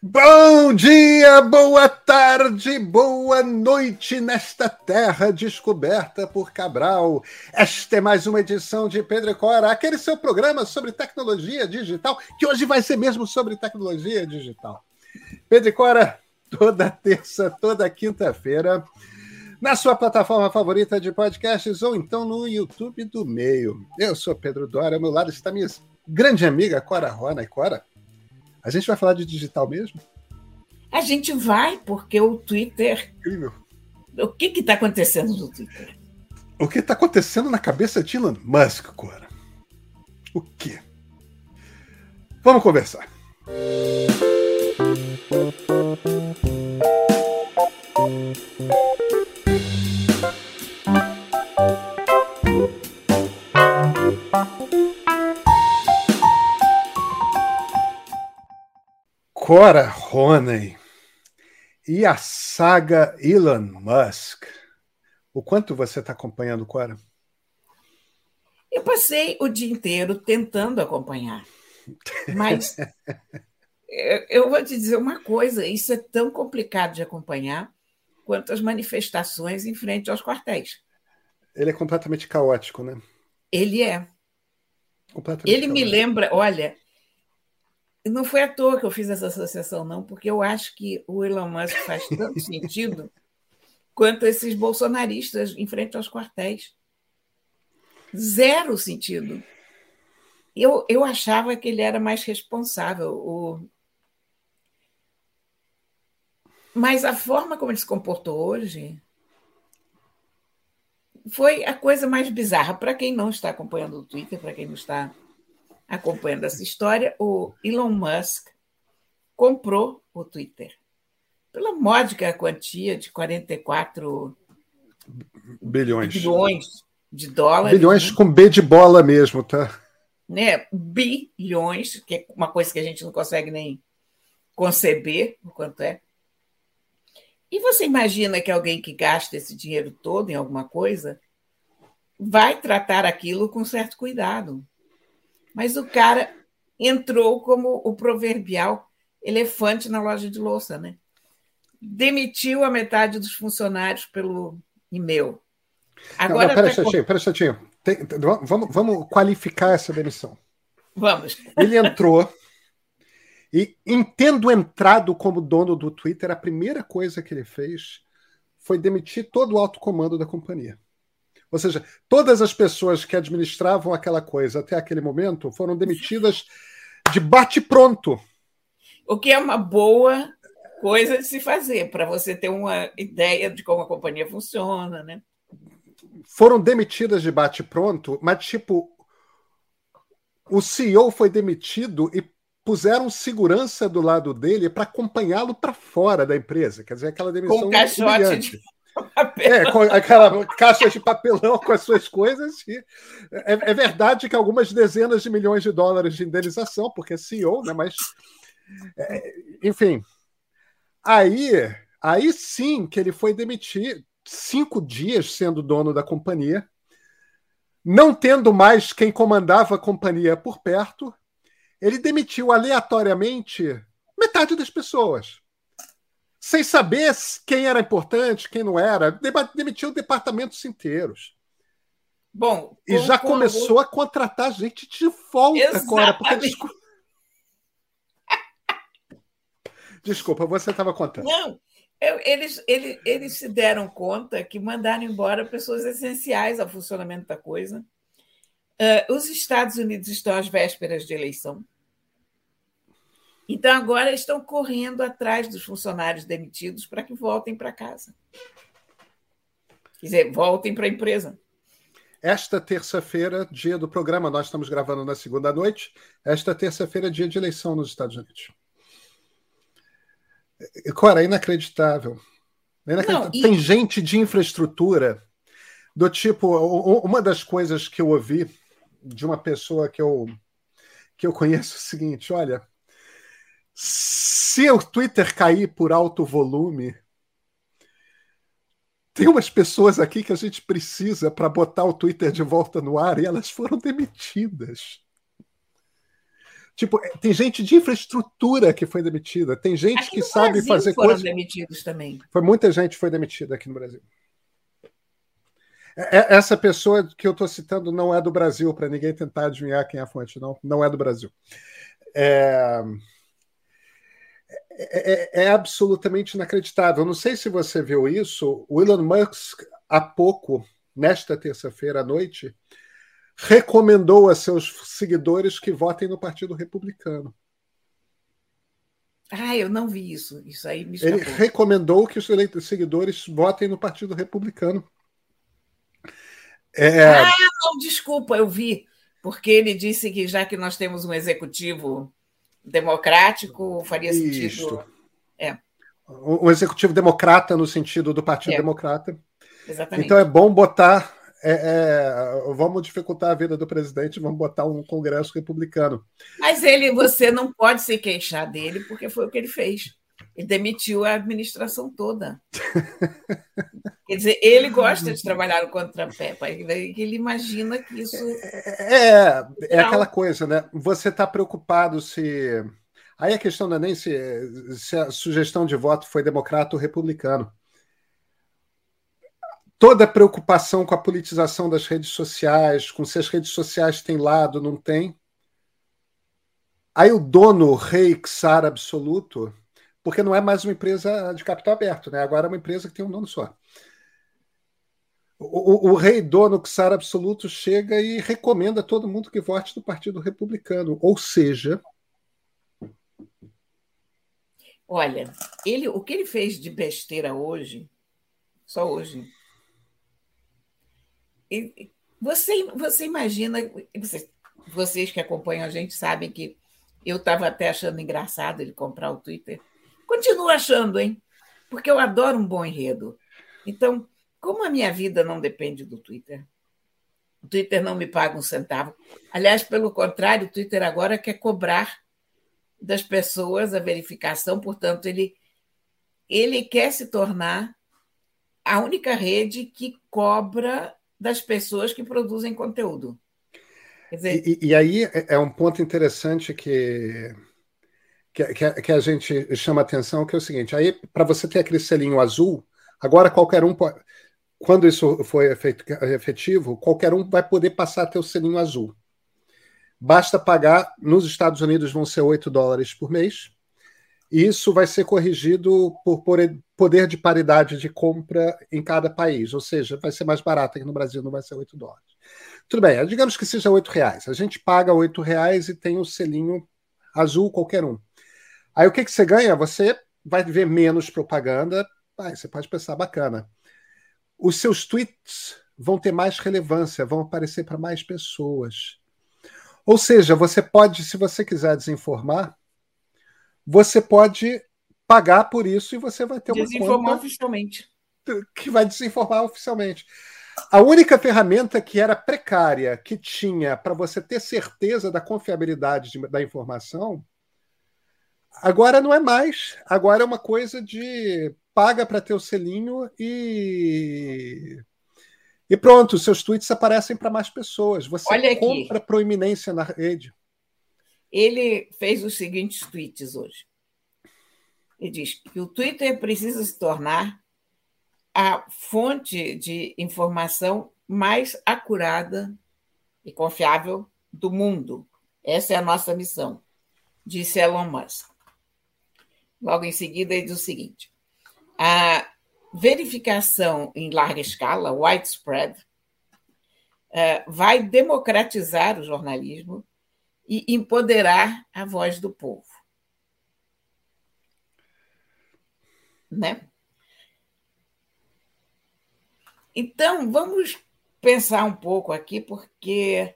Bom dia, boa tarde, boa noite nesta terra descoberta por Cabral. Esta é mais uma edição de Pedro e Cora, aquele seu programa sobre tecnologia digital, que hoje vai ser mesmo sobre tecnologia digital. Pedro e Cora, toda terça, toda quinta-feira, na sua plataforma favorita de podcasts ou então no YouTube do Meio. Eu sou Pedro Dória, ao meu lado está minha grande amiga Cora Rona. E Cora, a gente vai falar de digital mesmo? A gente vai, porque o Twitter. Incrível. O que está acontecendo no Twitter? O que está acontecendo na cabeça de Elon Musk, Cora? O quê? Vamos conversar. Cora Roney e a saga Elon Musk. O quanto você está acompanhando, Cora? Eu passei o dia inteiro tentando acompanhar. Mas eu vou te dizer uma coisa: isso é tão complicado de acompanhar quanto as manifestações em frente aos quartéis. Ele é completamente caótico, né? Ele é. Ele caótico. me lembra, olha, não foi à toa que eu fiz essa associação, não, porque eu acho que o Elon Musk faz tanto sentido quanto esses bolsonaristas em frente aos quartéis. Zero sentido. Eu, eu achava que ele era mais responsável. O... Mas a forma como ele se comportou hoje foi a coisa mais bizarra. Para quem não está acompanhando o Twitter, para quem não está acompanhando essa história, o Elon Musk comprou o Twitter pela módica quantia de 44 bilhões, bilhões de dólares. Bilhões né? com B de bola mesmo, tá? Né? Bilhões, que é uma coisa que a gente não consegue nem conceber o quanto é. E você imagina que alguém que gasta esse dinheiro todo em alguma coisa vai tratar aquilo com certo cuidado. Mas o cara entrou como o proverbial elefante na loja de louça, né? Demitiu a metade dos funcionários pelo e-mail. Agora, não, não, pera, tá... Chatinho, pera, Chatinho. Tem, vamos, vamos qualificar essa demissão. Vamos. Ele entrou e, em tendo entrado como dono do Twitter, a primeira coisa que ele fez foi demitir todo o alto comando da companhia. Ou seja, todas as pessoas que administravam aquela coisa até aquele momento foram demitidas de bate-pronto. O que é uma boa coisa de se fazer, para você ter uma ideia de como a companhia funciona, né? Foram demitidas de bate-pronto, mas tipo, o CEO foi demitido e puseram segurança do lado dele para acompanhá-lo para fora da empresa. Quer dizer, aquela demissão Com caixote de é, com aquela caixa de papelão com as suas coisas. E é, é, verdade que algumas dezenas de milhões de dólares de indenização, porque é CEO, né? Mas, é, enfim. Aí, aí sim que ele foi demitir cinco dias sendo dono da companhia, não tendo mais quem comandava a companhia por perto, ele demitiu aleatoriamente metade das pessoas sem saber quem era importante, quem não era, demitiu departamentos inteiros. Bom, e já começou a contratar gente de volta Exatamente. agora. Porque, desculpa... desculpa, você estava contando. Não, eles, eles, eles se deram conta que mandaram embora pessoas essenciais ao funcionamento da coisa. Uh, os Estados Unidos estão às vésperas de eleição. Então, agora estão correndo atrás dos funcionários demitidos para que voltem para casa. Quer dizer, voltem para a empresa. Esta terça-feira, dia do programa, nós estamos gravando na segunda noite. Esta terça-feira, dia de eleição nos Estados Unidos. Cora, é inacreditável. É inacreditável. Não, e... Tem gente de infraestrutura do tipo. Uma das coisas que eu ouvi de uma pessoa que eu, que eu conheço é o seguinte: olha, se o Twitter cair por alto volume, tem umas pessoas aqui que a gente precisa para botar o Twitter de volta no ar e elas foram demitidas. Tipo, tem gente de infraestrutura que foi demitida, tem gente aqui que sabe Brasil fazer foram coisas. demitidos também. Foi muita gente foi demitida aqui no Brasil. É, é, essa pessoa que eu estou citando não é do Brasil, para ninguém tentar adivinhar quem é a fonte, não. Não é do Brasil. É... É, é, é, absolutamente inacreditável. Não sei se você viu isso. O Elon Musk, há pouco, nesta terça-feira à noite, recomendou a seus seguidores que votem no Partido Republicano. Ah, eu não vi isso. Isso aí me Ele recomendou que os seguidores votem no Partido Republicano. É... Ah, não, desculpa, eu vi, porque ele disse que já que nós temos um executivo democrático, faria sentido. É. Um executivo democrata no sentido do Partido é. Democrata. Exatamente. Então é bom botar. É, é, vamos dificultar a vida do presidente, vamos botar um Congresso republicano. Mas ele, você não pode se queixar dele, porque foi o que ele fez. Ele demitiu a administração toda. Quer dizer, ele gosta de trabalhar no contrapé, ele imagina que isso. É, é, é aquela coisa, né? Você está preocupado se. Aí a questão não é nem se, se a sugestão de voto foi democrata ou republicano. Toda preocupação com a politização das redes sociais, com se as redes sociais têm lado, não tem. Aí o dono, rei, czar absoluto, porque não é mais uma empresa de capital aberto, né? agora é uma empresa que tem um dono só. O, o, rei dono Xar absoluto chega e recomenda a todo mundo que vote no Partido Republicano. Ou seja. Olha, ele, o que ele fez de besteira hoje, só hoje. você, você imagina. Você, vocês que acompanham a gente sabem que eu estava até achando engraçado ele comprar o Twitter Continuo achando, hein? Porque eu adoro um bom enredo. Então, como a minha vida não depende do Twitter, o Twitter não me paga um centavo. Aliás, pelo contrário, o Twitter agora quer cobrar das pessoas a verificação, portanto, ele, ele quer se tornar a única rede que cobra das pessoas que produzem conteúdo. Dizer, e, e, aí é, é um ponto interessante que que, que, que a gente chama atenção, que é o seguinte: aí, para você ter aquele selinho azul, agora qualquer um pode. Quando isso for efetivo, qualquer um vai poder passar a ter o selinho azul. Basta pagar, nos Estados Unidos vão ser 8 dólares por mês, e isso vai ser corrigido por poder de paridade de compra em cada país, ou seja, vai ser mais barato aqui no Brasil, não vai ser 8 dólares. Tudo bem, digamos que seja 8 reais. A gente paga 8 reais e tem o selinho azul, qualquer um. Aí o que, que você ganha? Você vai ver menos propaganda. Ah, você pode pensar, bacana. Os seus tweets vão ter mais relevância, vão aparecer para mais pessoas. Ou seja, você pode, se você quiser desinformar, você pode pagar por isso e você vai ter uma desinformar oficialmente. Que vai desinformar oficialmente. A única ferramenta que era precária, que tinha para você ter certeza da confiabilidade de, da informação, Agora não é mais. Agora é uma coisa de paga para ter o selinho e e pronto, seus tweets aparecem para mais pessoas. Você Olha compra proeminência na rede. Ele fez os seguintes tweets hoje. Ele diz que o Twitter precisa se tornar a fonte de informação mais acurada e confiável do mundo. Essa é a nossa missão, disse Elon Musk. Logo em seguida, ele diz o seguinte: a verificação em larga escala, widespread, é, vai democratizar o jornalismo e empoderar a voz do povo. Né? Então, vamos pensar um pouco aqui, porque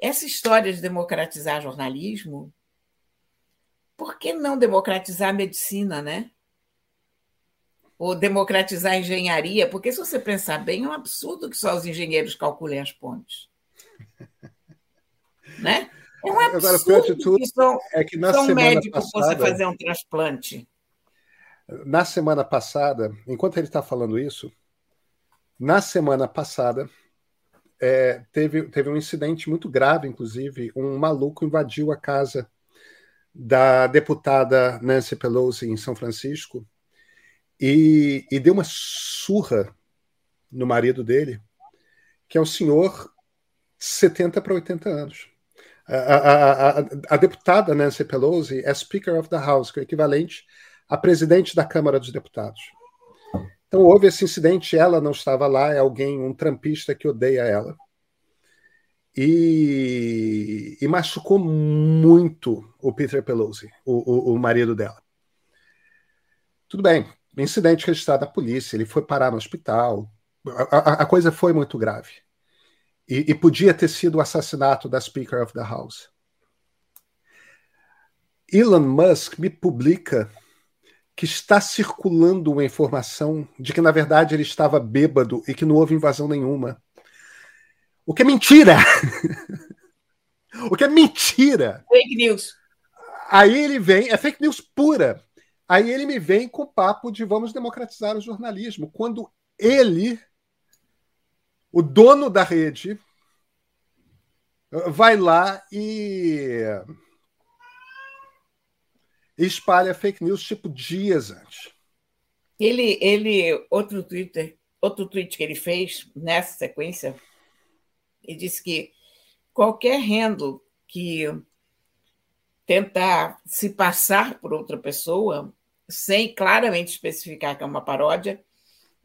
essa história de democratizar jornalismo por que não democratizar a medicina, né? Ou democratizar a engenharia? Porque, se você pensar bem, é um absurdo que só os engenheiros calculem as pontes. né? É um absurdo Agora, pior de tudo que é que na semana médico passada, fazer um transplante. Na semana passada, enquanto ele está falando isso, na semana passada, é, teve, teve um incidente muito grave, inclusive, um maluco invadiu a casa da deputada Nancy Pelosi em São Francisco e, e deu uma surra no marido dele, que é um senhor 70 para 80 anos. A, a, a, a, deputada Nancy Pelosi é Speaker of the House, que é o equivalente a presidente da Câmara dos Deputados. Então houve esse incidente, ela não estava lá, é alguém, um trampista que odeia ela. E, e machucou muito o Peter Pelosi, o, o, o marido dela. Tudo bem, incidente registrado da polícia, ele foi parar no hospital, a, a coisa foi muito grave. E, e, podia ter sido o assassinato da Speaker of the House. Elon Musk me publica que está circulando uma informação de que, na verdade, ele estava bêbado e que não houve invasão nenhuma. O que é mentira! o que é mentira! Fake news. Aí ele vem, é fake news pura. Aí ele me vem com o papo de vamos democratizar o jornalismo, quando ele, o dono da rede, vai lá e espalha fake news tipo dias antes. Ele, ele, outro Twitter, outro tweet que ele fez nessa sequência, ele disse que qualquer handle que tentar se passar por outra pessoa, sem claramente especificar que é uma paródia,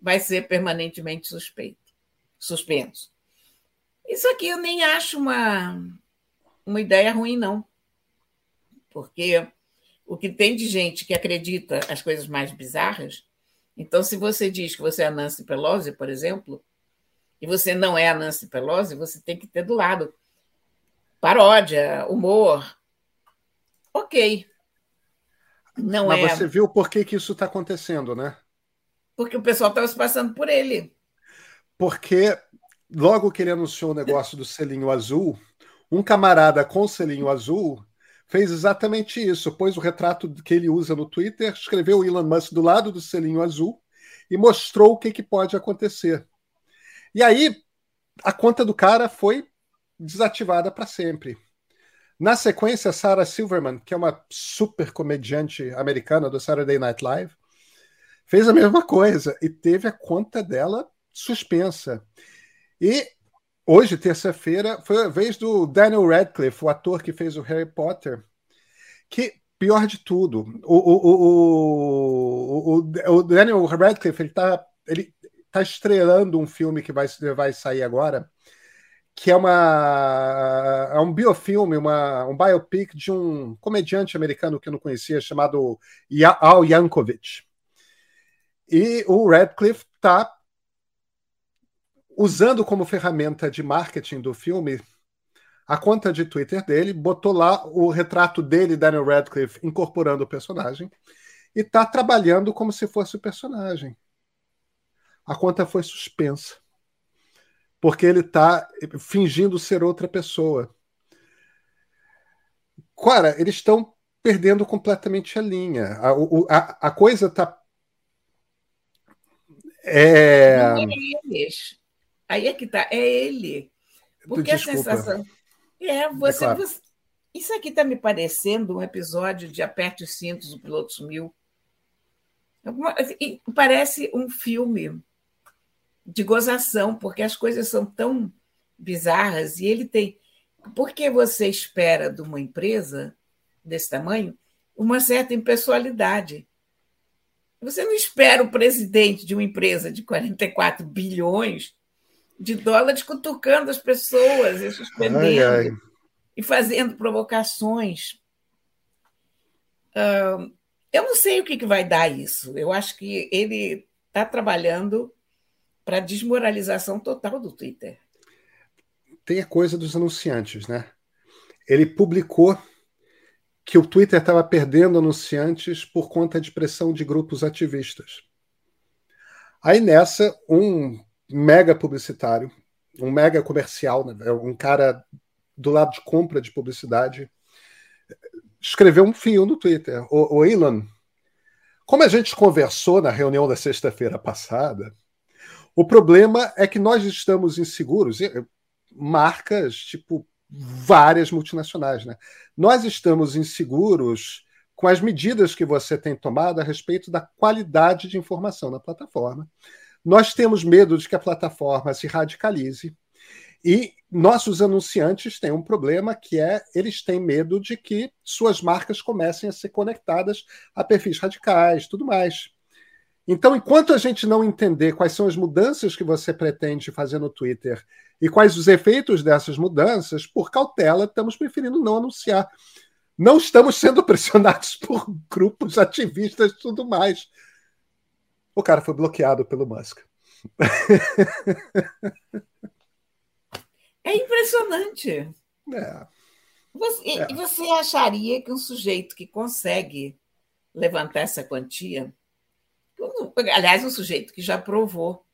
vai ser permanentemente suspeito, suspenso. Isso aqui eu nem acho uma, uma ideia ruim, não. Porque o que tem de gente que acredita as coisas mais bizarras. Então, se você diz que você é a Nancy Pelosi, por exemplo, e você não é a Nancy Pelosi, você tem que ter do lado paródia, humor. Ok. Não Mas é... você viu por que, que isso está acontecendo, né? Porque o pessoal estava se passando por ele. Porque logo que ele anunciou o negócio do selinho azul, um camarada com selinho azul fez exatamente isso. Pôs o retrato que ele usa no Twitter, escreveu o Elon Musk do lado do selinho azul e mostrou o que, que pode acontecer. E aí a conta do cara foi desativada para sempre. Na sequência, Sarah Silverman, que é uma super comediante americana do Saturday Night Live, fez a mesma coisa e teve a conta dela suspensa. E Hoje, terça-feira, foi a vez do Daniel Radcliffe, o ator que fez o Harry Potter, que, pior de tudo, o, o, o, o Daniel Radcliffe ele está ele tá estreando um filme que vai, vai sair agora, que é uma é um biofilme, uma, um biopic de um comediante americano que eu não conhecia, chamado Al Yankovic. E o Radcliffe está usando como ferramenta de marketing do filme a conta de Twitter dele, botou lá o retrato dele, Daniel Radcliffe, incorporando o personagem, e está trabalhando como se fosse o personagem. A conta foi suspensa. Porque ele está fingindo ser outra pessoa. Cara, eles estão perdendo completamente a linha. A, a, a coisa está. É... Não é eles. Aí é que tá, é ele. Porque Desculpa. a sensação. É, você, é claro. você... Isso aqui está me parecendo um episódio de Aperte os Cintos, o piloto sumiu. Parece um filme de gozação, porque as coisas são tão bizarras e ele tem. Por que você espera de uma empresa desse tamanho uma certa impessoalidade? Você não espera o presidente de uma empresa de 44 bilhões de dólares cutucando as pessoas e suspendendo ai, ai. e fazendo provocações. Eu não sei o que vai dar isso. Eu acho que ele está trabalhando para a desmoralização total do Twitter. Tem a coisa dos anunciantes, né? Ele publicou que o Twitter estava perdendo anunciantes por conta de pressão de grupos ativistas. Aí nessa, um mega publicitário, um mega comercial, né? Um cara do lado de compra de publicidade, escreveu um fio no Twitter. O, o Elon, como a gente conversou na reunião da sexta-feira passada, o problema é que nós estamos inseguros. Marcas tipo várias multinacionais. Né? Nós estamos inseguros com as medidas que você tem tomado a respeito da qualidade de informação na plataforma. Nós temos medo de que a plataforma se radicalize. E nossos anunciantes têm um problema que é eles têm medo de que suas marcas comecem a ser conectadas a perfis radicais, tudo mais. Então, enquanto a gente não entender quais são as mudanças que você pretende fazer no Twitter e quais os efeitos dessas mudanças, por cautela, estamos preferindo não anunciar não estamos sendo pressionados por grupos ativistas e tudo mais. O cara foi bloqueado pelo Musk. É impressionante. É. Você, é. você acharia que um sujeito que consegue levantar essa quantia, aliás, um sujeito que já provou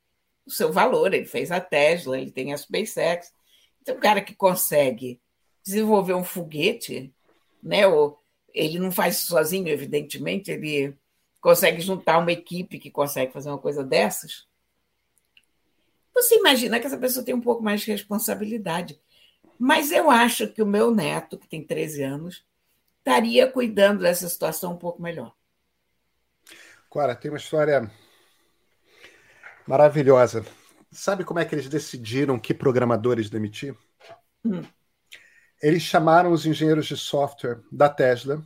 o seu valor, ele fez a Tesla, ele tem a SpaceX, então um cara que consegue desenvolver um foguete né? Ou ele não faz sozinho, evidentemente, ele consegue juntar uma equipe que consegue fazer uma coisa dessas. Você imagina que essa pessoa tem um pouco mais de responsabilidade. Mas eu acho que o meu neto, que tem 13 anos, estaria cuidando dessa situação um pouco melhor. Cora, tem uma história maravilhosa. Sabe como é que eles decidiram que programadores demitir? Hum eles chamaram os engenheiros de software da Tesla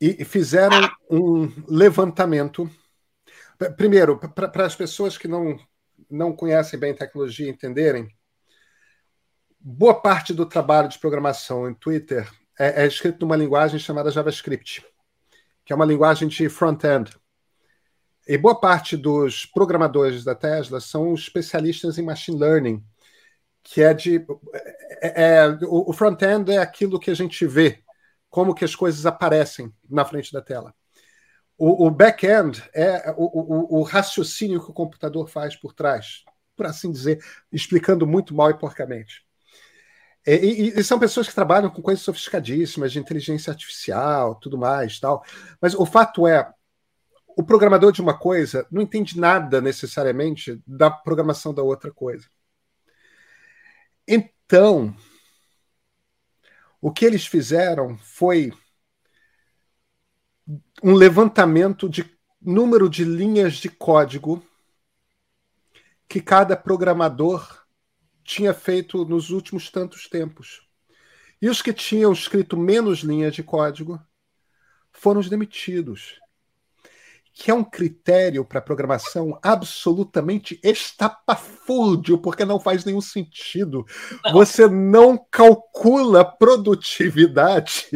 e fizeram um levantamento. Primeiro, para as pessoas que não, não conhecem bem tecnologia entenderem, boa parte do trabalho de programação em Twitter é, é escrito numa linguagem chamada JavaScript, que é uma linguagem de front-end. E boa parte dos programadores da Tesla são especialistas em machine learning, que é de. É, é, o front-end é aquilo que a gente vê, como que as coisas aparecem na frente da tela. O, o back-end é o, o, o, raciocínio que o computador faz por trás, por assim dizer, explicando muito mal e porcamente. E, e, e, são pessoas que trabalham com coisas sofisticadíssimas de inteligência artificial, tudo mais, tal. Mas o fato é, o programador de uma coisa não entende nada necessariamente da programação da outra coisa. Então, o que eles fizeram foi um levantamento de número de linhas de código que cada programador tinha feito nos últimos tantos tempos. E os que tinham escrito menos linhas de código foram os demitidos que é um critério para programação absolutamente estapafúrdio, porque não faz nenhum sentido. Não. Você não calcula produtividade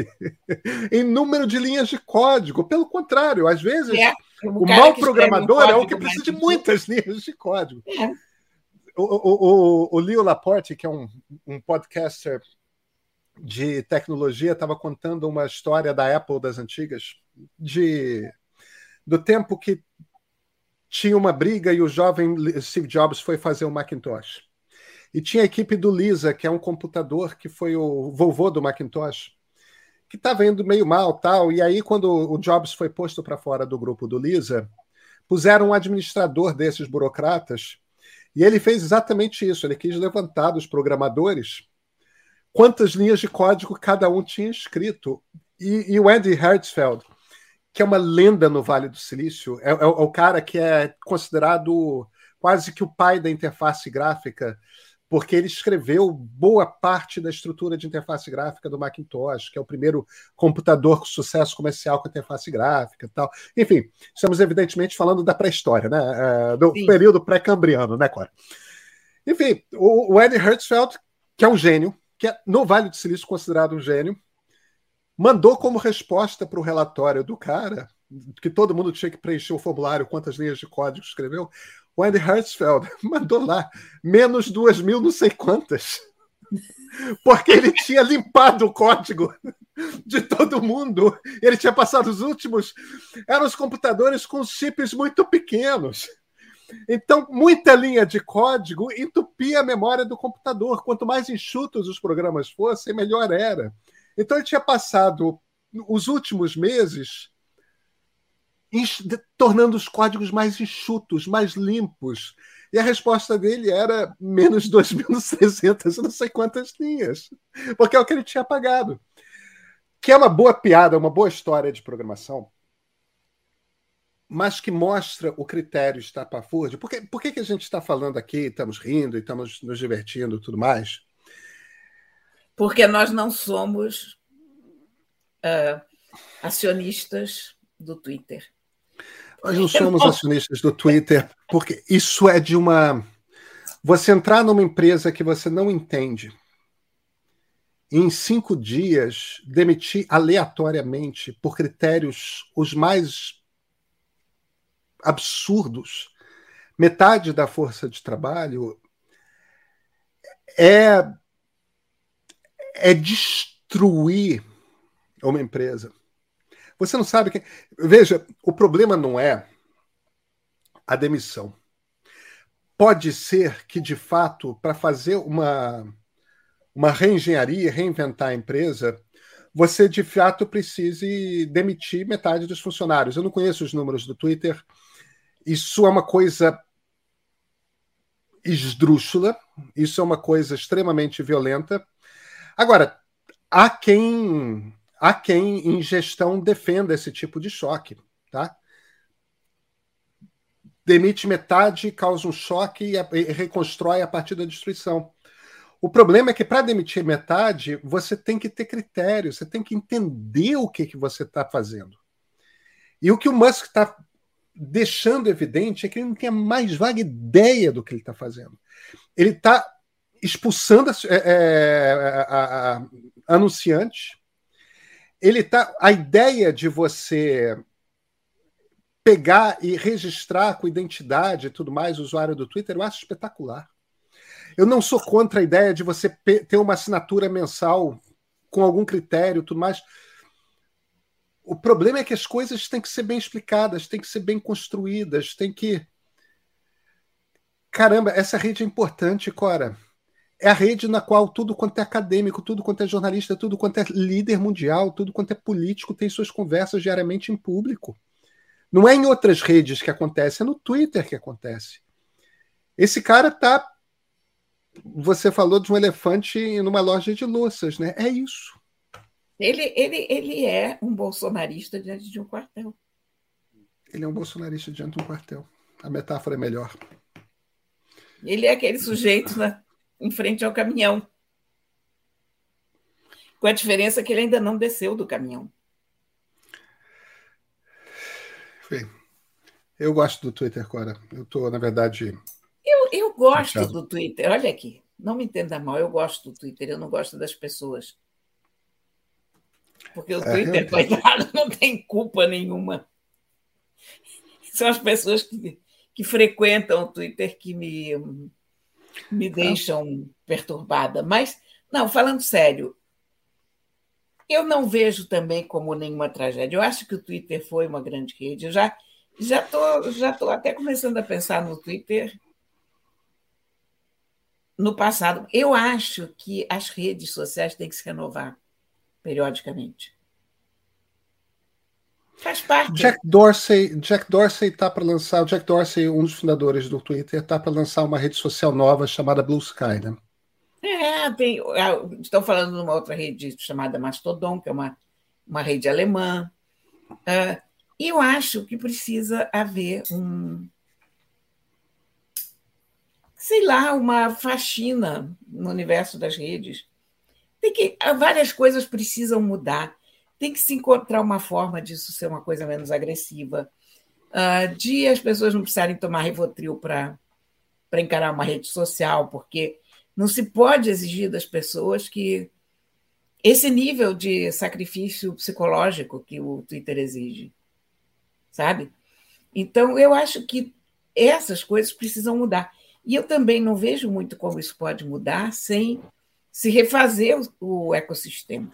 em número de linhas de código. Pelo contrário, às vezes, é. o, o mau programador um é o que precisa de muitas linhas de código. É. O, o, o, Leo Laporte, que é um, um podcaster de tecnologia, estava contando uma história da Apple das antigas, de do tempo que tinha uma briga e o jovem Steve Jobs foi fazer o Macintosh. E tinha a equipe do Lisa, que é um computador que foi o vovô do Macintosh, que estava indo meio mal, tal. E aí quando o Jobs foi posto para fora do grupo do Lisa, puseram um administrador desses burocratas, e ele fez exatamente isso, ele quis levantar dos programadores quantas linhas de código cada um tinha escrito. E, e o Andy Hertzfeld, que é uma lenda no Vale do Silício. É, é, é, o cara que é considerado quase que o pai da interface gráfica, porque ele escreveu boa parte da estrutura de interface gráfica do Macintosh, que é o primeiro computador com sucesso comercial com interface gráfica e tal. Enfim, estamos evidentemente falando da pré-história, né? É, do Sim. período pré-cambriano, né, Cora? Enfim, o, o Eddie Hertzfeld, que é um gênio, que é no Vale do Silício considerado um gênio, mandou como resposta para o relatório do cara, que todo mundo tinha que preencher o formulário, quantas linhas de código escreveu, o Andy Hertzfeld mandou lá menos duas mil não sei quantas. Porque ele tinha limpado o código de todo mundo. Ele tinha passado os últimos. Eram os computadores com chips muito pequenos. Então, muita linha de código entupia a memória do computador. Quanto mais enxutos os programas fossem, melhor era. Então ele tinha passado os últimos meses tornando os códigos mais enxutos, mais limpos. E a resposta dele era menos 2.600, não sei quantas linhas, porque é o que ele tinha pagado. Que é uma boa piada, uma boa história de programação, mas que mostra o critério estapafúrdio. Por, que, por que, que a gente está falando aqui, estamos rindo estamos nos divertindo tudo mais? Porque nós não somos uh, acionistas do Twitter. Nós não somos acionistas do Twitter, porque isso é de uma. Você entrar numa empresa que você não entende e em cinco dias demitir aleatoriamente por critérios os mais absurdos metade da força de trabalho é é destruir uma empresa. Você não sabe que. Veja, o problema não é a demissão. Pode ser que, de fato, para fazer uma, uma reengenharia, reinventar a empresa, você de fato precise demitir metade dos funcionários. Eu não conheço os números do Twitter. Isso é uma coisa esdrúxula, isso é uma coisa extremamente violenta. Agora, há quem há quem em gestão defenda esse tipo de choque, tá? Demite metade, causa um choque e, reconstrói a partir da destruição. O problema é que para demitir metade, você tem que ter critério, você tem que entender o que, que você está fazendo. E o que o Musk está deixando evidente é que ele não tem a mais vaga ideia do que ele está fazendo. Ele está expulsando é, é, a, a, a, anunciante, ele tá a ideia de você pegar e registrar com identidade e tudo mais o usuário do Twitter, eu acho espetacular. Eu não sou contra a ideia de você ter uma assinatura mensal com algum critério tudo mais. O problema é que as coisas têm que ser bem explicadas, têm que ser bem construídas, tem que. Caramba, essa rede é importante, Cora é a rede na qual tudo quanto é acadêmico, tudo quanto é jornalista, tudo quanto é líder mundial, tudo quanto é político tem suas conversas diariamente em público. Não é em outras redes que acontece, é no Twitter que acontece. Esse cara tá. Você falou de um elefante numa loja de louças, né? É isso. Ele, ele, ele é um bolsonarista diante de um quartel. Ele é um bolsonarista diante de um quartel. A metáfora é melhor. Ele é aquele sujeito, né? Em frente ao caminhão. Com a diferença que ele ainda não desceu do caminhão. Eu gosto do Twitter, Cora. Eu estou, na verdade. Eu, eu gosto fechado. do Twitter. Olha aqui, não me entenda mal, eu gosto do Twitter, eu não gosto das pessoas. Porque o é, Twitter, coitado, não tem culpa nenhuma. São as pessoas que, que frequentam o Twitter que me, me deixam perturbada. Mas, não, falando sério, eu não vejo também como nenhuma tragédia. Eu acho que o Twitter foi uma grande rede. Eu já já tô, já tô até começando a pensar no Twitter no passado. Eu acho que as redes sociais têm que se renovar periodicamente. Faz parte. Jack Dorsey, Jack Dorsey está para lançar, o Jack Dorsey, um dos fundadores do Twitter, está para lançar uma rede social nova chamada Blue Sky, né? É, tem, é, estão falando de uma outra rede chamada Mastodon, que é uma, uma rede alemã. Uh, e eu acho que precisa haver um, sei lá, uma faxina no universo das redes. Tem que, várias coisas precisam mudar tem que se encontrar uma forma disso ser uma coisa menos agressiva, uh, de as pessoas não precisarem tomar Rivotril para encarar uma rede social, porque não se pode exigir das pessoas que esse nível de sacrifício psicológico que o Twitter exige, sabe? Então, eu acho que essas coisas precisam mudar. E eu também não vejo muito como isso pode mudar sem se refazer o ecossistema.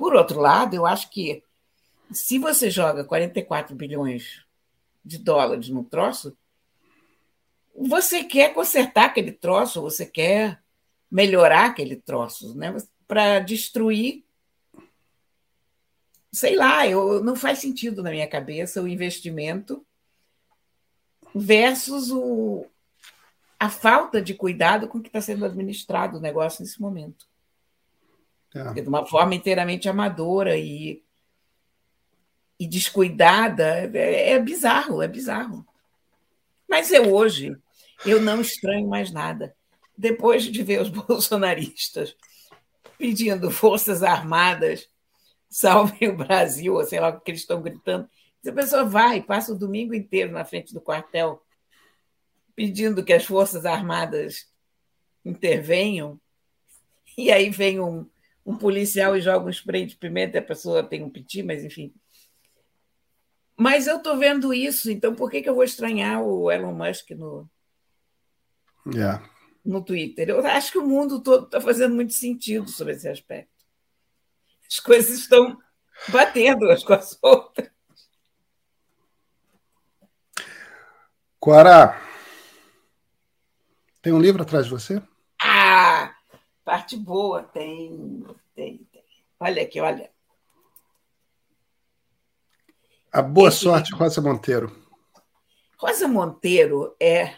Por outro lado, eu acho que se você joga 44 bilhões de dólares no troço, você quer consertar aquele troço, você quer melhorar aquele troço, né? Para destruir. Sei lá, eu, não faz sentido na minha cabeça o investimento versus o, a falta de cuidado com que está sendo administrado o negócio nesse momento. É. De uma forma inteiramente amadora e, e descuidada. É, é bizarro, é bizarro. Mas eu hoje, eu não estranho mais nada. Depois de ver os bolsonaristas pedindo forças armadas salvem o Brasil, ou sei lá o que eles estão gritando, a pessoa vai, passa o domingo inteiro na frente do quartel pedindo que as Forças Armadas intervenham, e aí vem um, um policial e joga um spray de pimenta, a pessoa tem um piti, mas enfim. Mas eu estou vendo isso, então por que, que eu vou estranhar o Elon Musk no, yeah. no Twitter? Eu acho que o mundo todo está fazendo muito sentido sobre esse aspecto. As coisas estão batendo umas com as outras. Quara, tem um livro atrás de você? Ah, parte boa, tem, tem, tem. Olha aqui, olha. A boa Esse sorte. Rosa Monteiro. Rosa Monteiro é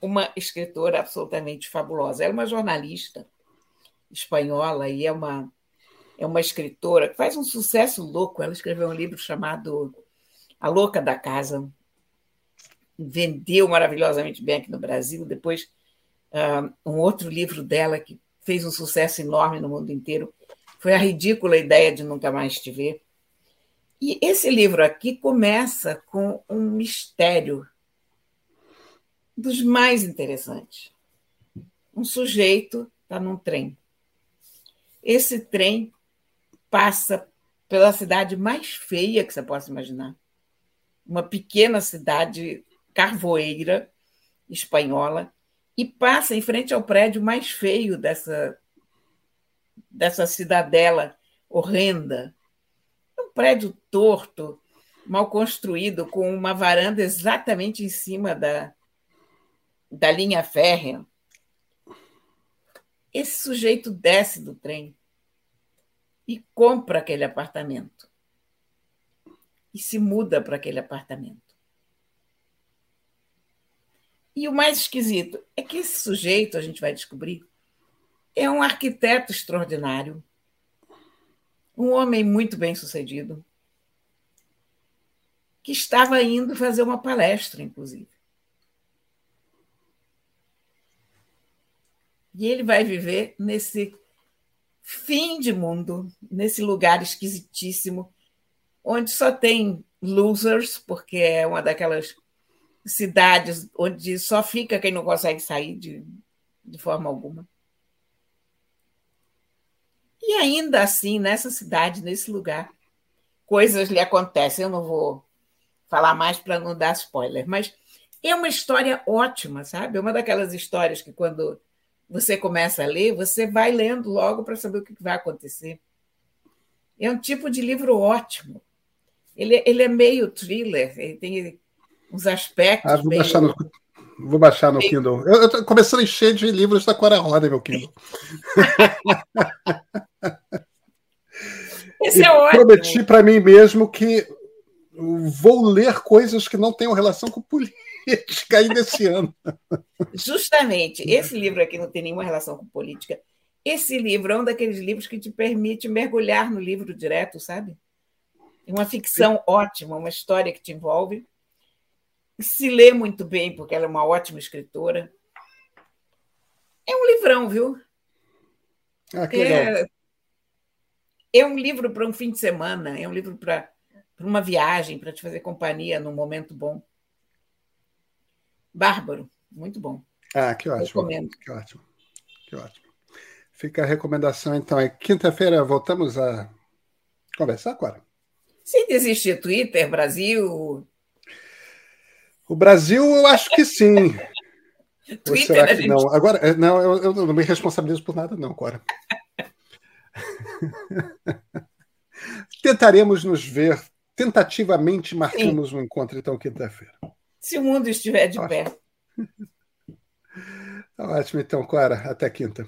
uma escritora absolutamente fabulosa. Ela é uma jornalista espanhola e é uma, é uma escritora que faz um sucesso louco. Ela escreveu um livro chamado A Louca da Casa. Vendeu maravilhosamente bem aqui no Brasil. Depois um outro livro dela que fez um sucesso enorme no mundo inteiro foi A Ridícula Ideia de Nunca Mais Te Ver. E esse livro aqui começa com um mistério dos mais interessantes. Um sujeito está num trem. Esse trem passa pela cidade mais feia que você possa imaginar. Uma pequena cidade carvoeira espanhola, e passa em frente ao prédio mais feio dessa, dessa cidadela horrenda. Um prédio torto, mal construído, com uma varanda exatamente em cima da, da linha férrea. Esse sujeito desce do trem e compra aquele apartamento. E se muda para aquele apartamento. E o mais esquisito é que esse sujeito, a gente vai descobrir, é um arquiteto extraordinário, um homem muito bem sucedido, que estava indo fazer uma palestra, inclusive. E ele vai viver nesse fim de mundo, nesse lugar esquisitíssimo, onde só tem losers, porque é uma daquelas cidades onde só fica quem não consegue sair de, de forma alguma. E ainda assim, nessa cidade, nesse lugar, coisas lhe acontecem. Eu não vou falar mais para não dar spoiler, mas é uma história ótima, sabe? É uma daquelas histórias que quando você começa a ler, você vai lendo logo para saber o que vai acontecer. É um tipo de livro ótimo. Ele, ele é meio thriller, ele tem uns aspectos. Ah, vou, bem... baixar no, vou baixar no. Kindle. Eu estou começando a encher de livros da Cora Roda, meu Kindle. É ótimo. Prometi para mim mesmo que vou ler coisas que não tenham relação com política ainda esse ano. Justamente. Esse livro aqui não tem nenhuma relação com política. Esse livro é um daqueles livros que te permite mergulhar no livro direto, sabe? É uma ficção Sim. ótima, uma história que te envolve se lê muito bem, porque ela é uma ótima escritora. É um livrão, viu? Ah, que legal. É, é um livro para um fim de semana, é um livro para uma viagem, para te fazer companhia num momento bom. Bárbaro, muito bom. Ah, que ótimo. Recomendo. Que ótimo. Que ótimo. Fica a recomendação, então. É quinta-feira voltamos a conversar agora. Se desistir Twitter, Brasil, o Brasil, eu acho que sim. Ou será que gente... não? Agora, é, não, eu, eu, não me responsabilizo por nada, não, Cora. Tentaremos nos ver, tentativamente marcamos sim. um encontro, então, quinta-feira. Se o mundo estiver de Ótimo. pé. Tá ótimo, então, Cora. Até quinta.